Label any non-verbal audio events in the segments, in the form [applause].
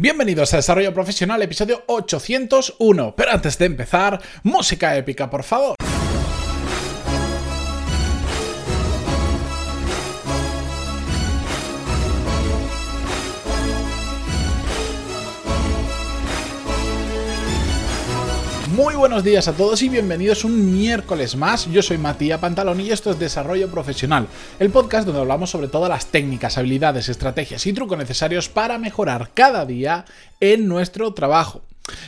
Bienvenidos a Desarrollo Profesional, episodio 801. Pero antes de empezar, música épica, por favor. Muy buenos días a todos y bienvenidos un miércoles más. Yo soy Matías Pantalón y esto es Desarrollo Profesional, el podcast donde hablamos sobre todas las técnicas, habilidades, estrategias y trucos necesarios para mejorar cada día en nuestro trabajo.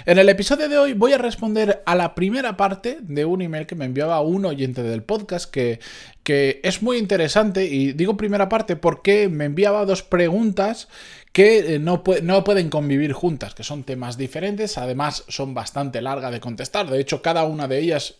En el episodio de hoy voy a responder a la primera parte de un email que me enviaba un oyente del podcast que, que es muy interesante y digo primera parte porque me enviaba dos preguntas que eh, no, no, pueden convivir juntas, que son temas diferentes, además son bastante largas de contestar, de hecho cada una de ellas,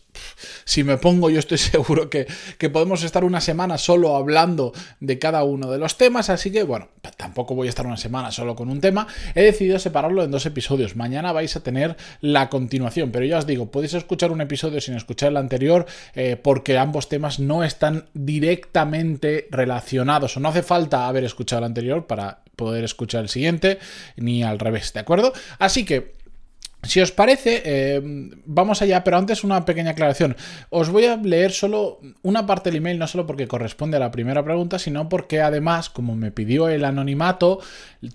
si me pongo yo estoy [laughs] seguro que, podemos estar una semana solo hablando de cada uno de los temas, así que bueno, tampoco voy a estar una semana solo con un tema, he decidido separarlo en dos episodios, mañana vais a tener la continuación, pero ya os digo, podéis escuchar un episodio sin escuchar el anterior eh, porque ambos temas no están directamente relacionados o no hace falta haber escuchado el anterior para poder escuchar el siguiente, ni al revés, ¿de acuerdo? Así que si os parece, eh, vamos allá, pero antes una pequeña aclaración. Os voy a leer solo una parte del email, no solo porque corresponde a la primera pregunta, sino porque además, como me pidió el anonimato,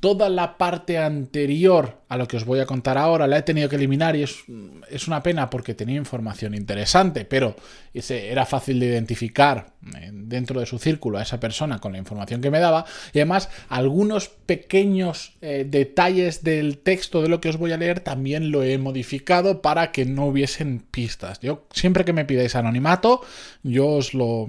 toda la parte anterior a lo que os voy a contar ahora la he tenido que eliminar y es, es una pena porque tenía información interesante, pero ese, era fácil de identificar eh, dentro de su círculo a esa persona con la información que me daba y además algunos pequeños eh, detalles del texto de lo que os voy a leer también lo he modificado para que no hubiesen pistas. Yo siempre que me pidáis anonimato, yo os lo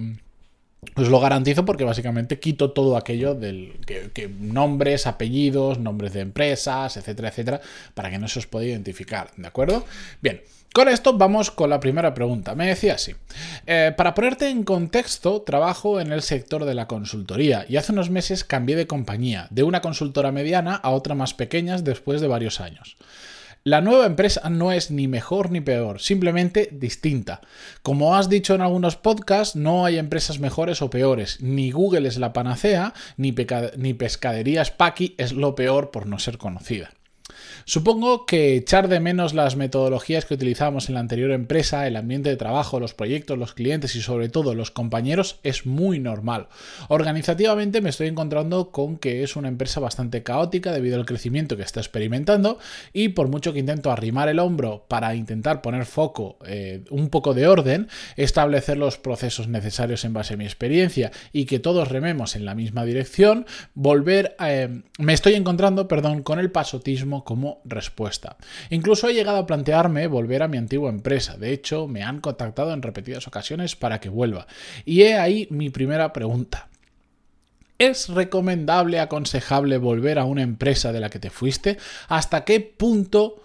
os lo garantizo porque básicamente quito todo aquello del que, nombres, apellidos, nombres de empresas, etcétera, etcétera, para que no se os pueda identificar, ¿de acuerdo? Bien, con esto vamos con la primera pregunta. Me decía así, eh, para ponerte en contexto, trabajo en el sector de la consultoría y hace unos meses cambié de compañía, de una consultora mediana a otra más pequeña después de varios años. La nueva empresa no es ni mejor ni peor, simplemente distinta. Como has dicho en algunos podcasts, no hay empresas mejores o peores. Ni Google es la panacea, ni, ni Pescadería Spaki es lo peor por no ser conocida. Supongo que echar de menos las metodologías que utilizamos en la anterior empresa, el ambiente de trabajo, los proyectos, los clientes y sobre todo los compañeros es muy normal. Organizativamente me estoy encontrando con que es una empresa bastante caótica debido al crecimiento que está experimentando y por mucho que intento arrimar el hombro para intentar poner foco, eh, un poco de orden, establecer los procesos necesarios en base a mi experiencia y que todos rememos en la misma dirección, volver, eh, me estoy encontrando, perdón, con el pasotismo como respuesta. Incluso he llegado a plantearme volver a mi antigua empresa. De hecho, me han contactado en repetidas ocasiones para que vuelva. Y he ahí mi primera pregunta. ¿Es recomendable, aconsejable volver a una empresa de la que te fuiste? ¿Hasta qué punto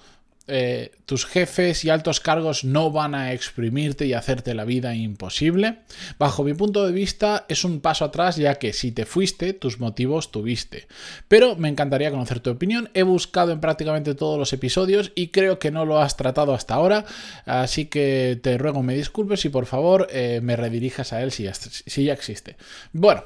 eh, tus jefes y altos cargos no van a exprimirte y hacerte la vida imposible? Bajo mi punto de vista es un paso atrás ya que si te fuiste, tus motivos tuviste. Pero me encantaría conocer tu opinión. He buscado en prácticamente todos los episodios y creo que no lo has tratado hasta ahora, así que te ruego me disculpes y por favor eh, me redirijas a él si si ya existe. Bueno,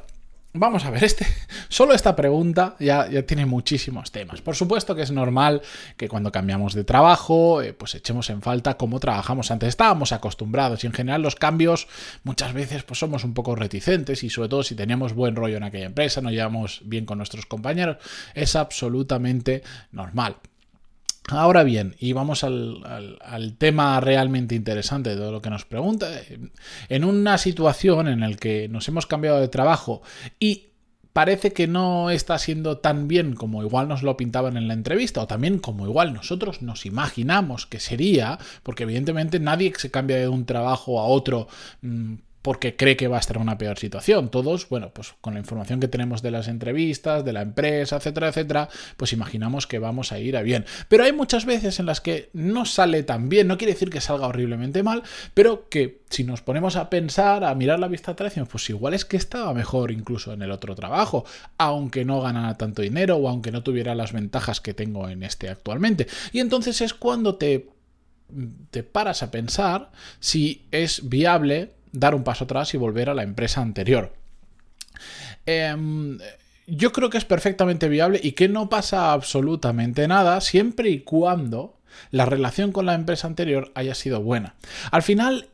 Vamos a ver, este, solo esta pregunta ya, ya, tiene muchísimos temas. Por supuesto que es normal que cuando cambiamos de trabajo, eh, pues echemos en falta cómo trabajamos antes. Estábamos acostumbrados y en general los cambios muchas veces pues somos un poco reticentes y sobre todo si teníamos buen rollo en aquella empresa, nos llevamos bien con nuestros compañeros, es absolutamente normal. Ahora bien, y vamos al, tema realmente interesante de todo lo que nos pregunta. En una situación en la que nos hemos cambiado de trabajo y parece que no está siendo tan bien como igual nos lo pintaban en la entrevista o también como igual nosotros nos imaginamos que sería, porque evidentemente nadie se cambia de un trabajo a otro mm, porque cree que va a estar en una peor situación. Todos, bueno, pues con la información que tenemos de las entrevistas, de la empresa, etcétera, etcétera, pues imaginamos que vamos a ir a bien. Pero hay muchas veces en las que no sale tan bien, no quiere decir que salga horriblemente mal, pero que si nos ponemos a pensar, a mirar la vista atrás, pues igual es que estaba mejor incluso en el otro trabajo, aunque no ganara tanto dinero o aunque no tuviera las ventajas que tengo en este actualmente. Y entonces es cuando te te paras a pensar si es viable dar un paso atrás y volver a la empresa anterior. Em, yo creo que es perfectamente viable y que no pasa absolutamente nada siempre y cuando la relación con la empresa anterior haya sido buena. Al final,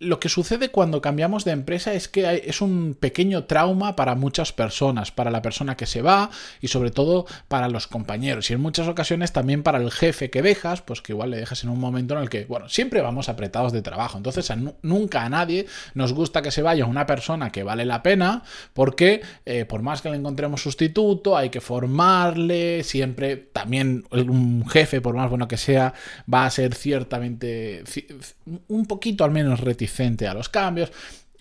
lo que sucede cuando cambiamos de empresa es que es un pequeño trauma para muchas personas, para la persona que se va y sobre todo para los compañeros. Y en muchas ocasiones también para el jefe que dejas, pues que igual le dejas en un momento en el que, bueno, siempre vamos apretados de trabajo, entonces nunca a nadie nos gusta que se vaya una persona que vale la pena porque eh, por más que le encontremos sustituto, hay que formarle, siempre también un jefe, por más bueno que sea, va a ser ciertamente un poquito al menos a los cambios.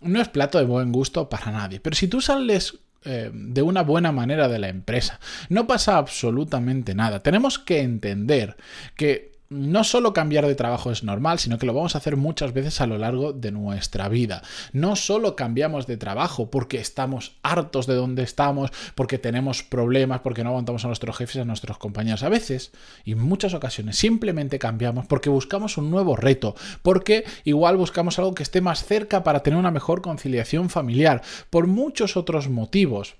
No es plato de buen gusto para nadie. Pero si tú sales eh, de una buena manera de la empresa, no pasa absolutamente nada. Tenemos que entender que no solo cambiar de trabajo es normal, sino que lo vamos a hacer muchas veces a lo largo de nuestra vida. No solo cambiamos de trabajo porque estamos hartos de donde estamos, porque tenemos problemas, porque no aguantamos a nuestros jefes, a nuestros compañeros. A veces, y en muchas ocasiones, simplemente cambiamos porque buscamos un nuevo reto, porque igual buscamos algo que esté más cerca para tener una mejor conciliación familiar, por muchos otros motivos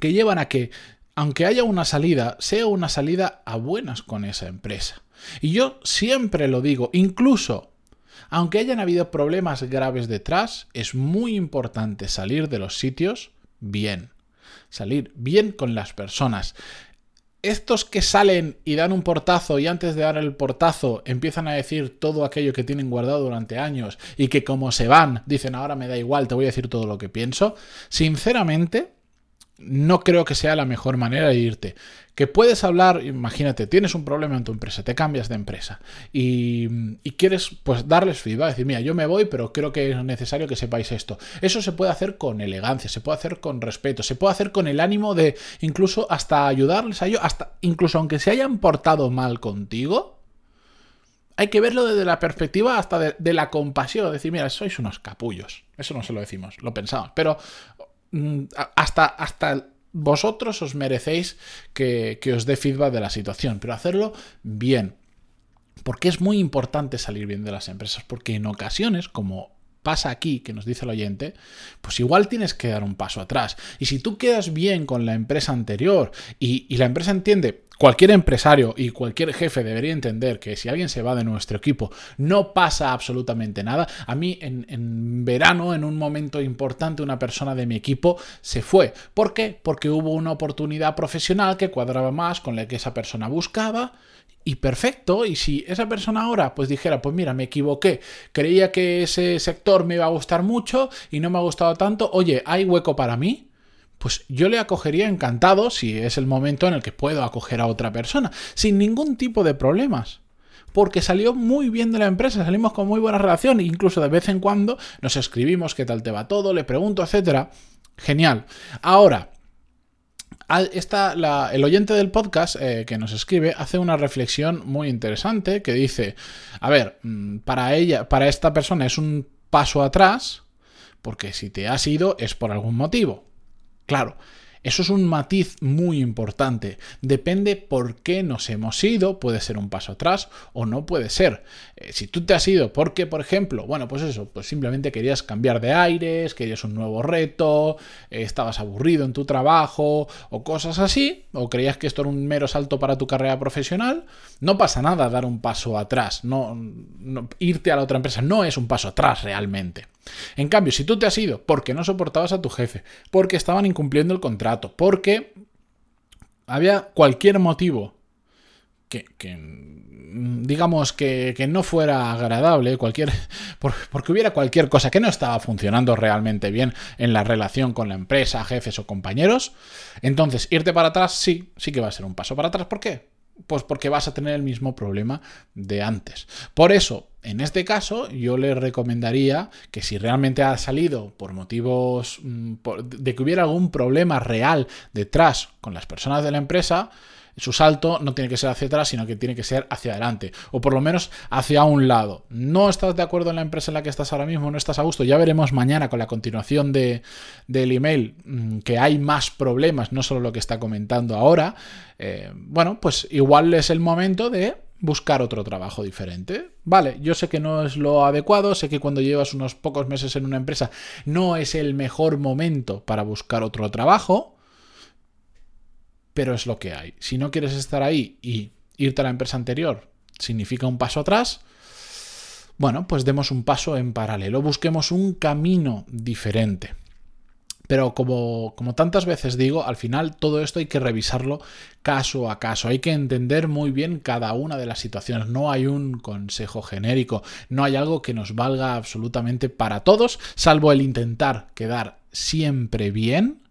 que llevan a que aunque haya una salida, sea una salida a buenas con esa empresa. Y yo siempre lo digo, incluso aunque hayan habido problemas graves detrás, es muy importante salir de los sitios bien. Salir bien con las personas. Estos que salen y dan un portazo y antes de dar el portazo empiezan a decir todo aquello que tienen guardado durante años y que como se van dicen ahora me da igual, te voy a decir todo lo que pienso, sinceramente no creo que sea la mejor manera de irte. Que puedes hablar, imagínate, tienes un problema en tu empresa, te cambias de empresa y, quieres pues darles feedback, decir, mira, yo me voy, pero creo que es necesario que sepáis esto. Eso se puede hacer con elegancia, se puede hacer con respeto, se puede hacer con el ánimo de incluso hasta ayudarles a ellos, hasta incluso aunque se hayan portado mal contigo, hay que verlo desde la perspectiva hasta de, de, la compasión. Decir, mira, sois unos capullos. Eso no se lo decimos, lo pensamos. Pero hasta, hasta vosotros os merecéis que, que os dé feedback de la situación, pero hacerlo bien. Porque es muy importante salir bien de las empresas, porque en ocasiones, como pasa aquí, que nos dice el oyente, pues igual tienes que dar un paso atrás. Y si tú quedas bien con la empresa anterior y, y la empresa entiende Cualquier empresario y cualquier jefe debería entender que si alguien se va de nuestro equipo no pasa absolutamente nada. A mí en, verano, en un momento importante, una persona de mi equipo se fue. ¿Por qué? Porque hubo una oportunidad profesional que cuadraba más con la que esa persona buscaba y perfecto. Y si esa persona ahora pues dijera, pues mira, me equivoqué, creía que ese sector me iba a gustar mucho y no me ha gustado tanto, oye, ¿hay hueco para mí? pues yo le acogería encantado si es el momento en el que puedo acoger a otra persona, sin ningún tipo de problemas. Porque salió muy bien de la empresa, salimos con muy buena relación, incluso de vez en cuando nos escribimos qué tal te va todo, le pregunto, etcétera. Genial. Ahora, el oyente del podcast eh, que nos escribe hace una reflexión muy interesante que dice, a ver, mm, para ella, para esta persona es un paso atrás, porque si te has ido es por algún motivo. Claro, eso es un matiz muy importante. Depende por qué nos hemos ido, puede ser un paso atrás o no puede ser. Eh, si tú te has ido porque, por ejemplo, bueno, pues eso, pues simplemente querías cambiar de aires, querías un nuevo reto, eh, estabas aburrido en tu trabajo o cosas así, o creías que esto era un mero salto para tu carrera profesional, no pasa nada dar un paso atrás, no irte a la otra empresa no es un paso atrás realmente. En cambio, si tú te has ido porque no soportabas a tu jefe, porque estaban incumpliendo el contrato, porque había cualquier motivo que, digamos que, no fuera agradable, cualquier, [laughs] porque hubiera cualquier cosa que no estaba funcionando realmente bien en la relación con la empresa, jefes o compañeros, entonces irte para atrás sí, sí que va a ser un paso para atrás. ¿Por qué? Pues porque vas a tener el mismo problema de antes. Por eso, en este caso, yo le recomendaría que si realmente ha salido por motivos mm, de que hubiera algún problema real detrás con las personas de la empresa, su salto no tiene que ser hacia atrás, sino que tiene que ser hacia adelante, o por lo menos hacia un lado. No estás de acuerdo en la empresa en la que estás ahora mismo, no estás a gusto, ya veremos mañana con la continuación de, del email mm, que hay más problemas, no solo lo que está comentando ahora. Eh, bueno, pues igual es el momento de buscar otro trabajo diferente. Vale, yo sé que no es lo adecuado, sé que cuando llevas unos pocos meses en una empresa no es el mejor momento para buscar otro trabajo, pero es lo que hay. Si no quieres estar ahí y irte a la empresa anterior significa un paso atrás, bueno, pues demos un paso en paralelo, busquemos un camino diferente. Pero como, como, tantas veces digo, al final todo esto hay que revisarlo caso a caso. Hay que entender muy bien cada una de las situaciones. No hay un consejo genérico. No hay algo que nos valga absolutamente para todos, salvo el intentar quedar siempre bien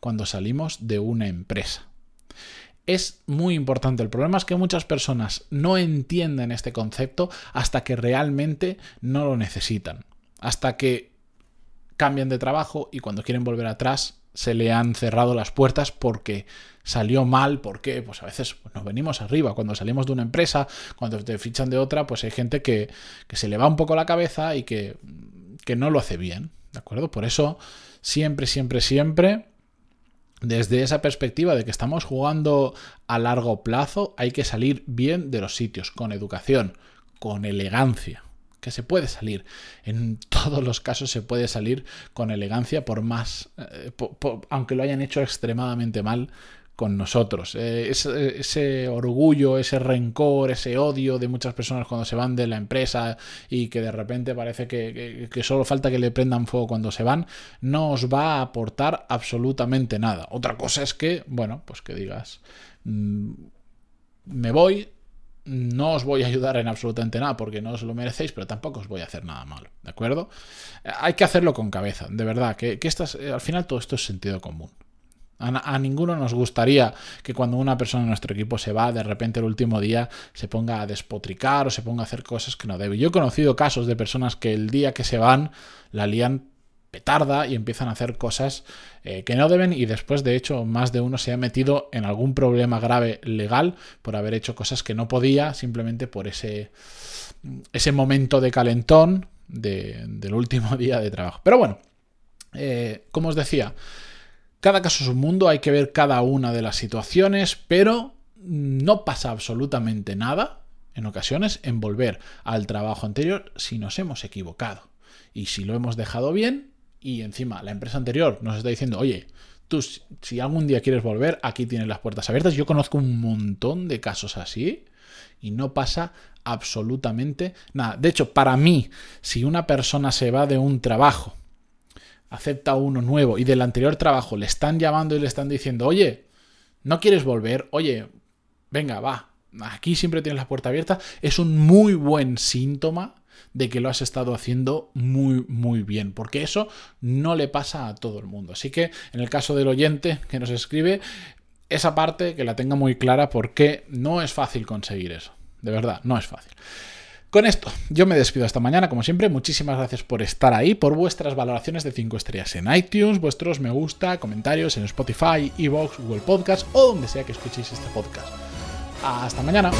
cuando salimos de una empresa es muy importante. El problema es que muchas personas no entienden este concepto hasta que realmente no lo necesitan. Hasta que cambian de trabajo y cuando quieren volver atrás se le han cerrado las puertas porque salió mal, porque pues a veces nos venimos arriba, cuando salimos de una empresa, cuando te fichan de otra, pues hay gente que, que se le va un poco la cabeza y que, que no lo hace bien, ¿de acuerdo? Por eso siempre, siempre, siempre desde esa perspectiva de que estamos jugando a largo plazo, hay que salir bien de los sitios, con educación, con elegancia. Que se puede salir. En todos los casos se puede salir con elegancia, por más. Eh, aunque lo hayan hecho extremadamente mal, con nosotros. Eh, ese, orgullo, ese rencor, ese odio de muchas personas cuando se van de la empresa y que de repente parece que, solo falta que le prendan fuego cuando se van, no os va a aportar absolutamente nada. Otra cosa es que, bueno, pues que digas, mm, me voy, no os voy a ayudar en absolutamente nada porque no os lo merecéis, pero tampoco os voy a hacer nada malo, ¿de acuerdo? Eh, hay que hacerlo con cabeza, de verdad, que, que eh, al final todo esto es sentido común. A, ninguno nos gustaría que cuando una persona en nuestro equipo se va, de repente el último día se ponga a despotricar o se ponga a hacer cosas que no debe. Yo he conocido casos de personas que el día que se van la lían petarda y empiezan a hacer cosas eh, que no deben y después de hecho más de uno se ha metido en algún problema grave legal por haber hecho cosas que no podía simplemente por ese, ese momento de calentón del último [laughs] día de trabajo. Pero bueno, eh, como os decía, cada caso es un mundo, hay que ver cada una de las situaciones, pero no pasa absolutamente nada en ocasiones en volver al trabajo anterior si nos hemos equivocado. Y si lo hemos dejado bien y encima la empresa anterior nos está diciendo, oye, tú si algún día quieres volver, aquí tienes las puertas abiertas. Yo conozco un montón de casos así y no pasa absolutamente nada. De hecho, para mí, si una persona se va de un trabajo acepta uno nuevo y del anterior trabajo le están llamando y le están diciendo, oye, ¿no quieres volver? Oye, venga, va, aquí siempre tienes la puerta abierta, es un muy buen síntoma de que lo has estado haciendo muy, muy bien, porque eso no le pasa a todo el mundo. Así que en el caso del oyente que nos escribe, esa parte que la tenga muy clara porque no es fácil conseguir eso. De verdad, no es fácil. Con esto, yo me despido esta mañana, como siempre. Muchísimas gracias por estar ahí, por vuestras valoraciones de 5 estrellas en iTunes, vuestros me gusta, comentarios en Spotify, Evox, Google Podcast o donde sea que escuchéis este podcast. Hasta mañana.